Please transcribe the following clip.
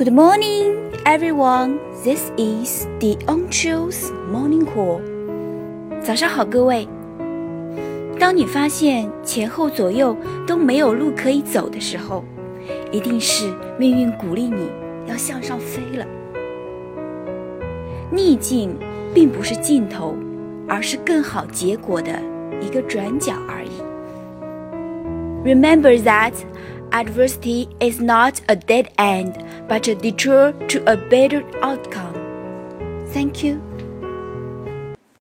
Good morning, everyone. This is the Onchil's Morning Call. 早上好，各位。当你发现前后左右都没有路可以走的时候，一定是命运鼓励你要向上飞了。逆境并不是尽头，而是更好结果的一个转角而已。Remember that adversity is not a dead end, but a detour to a better outcome. Thank you.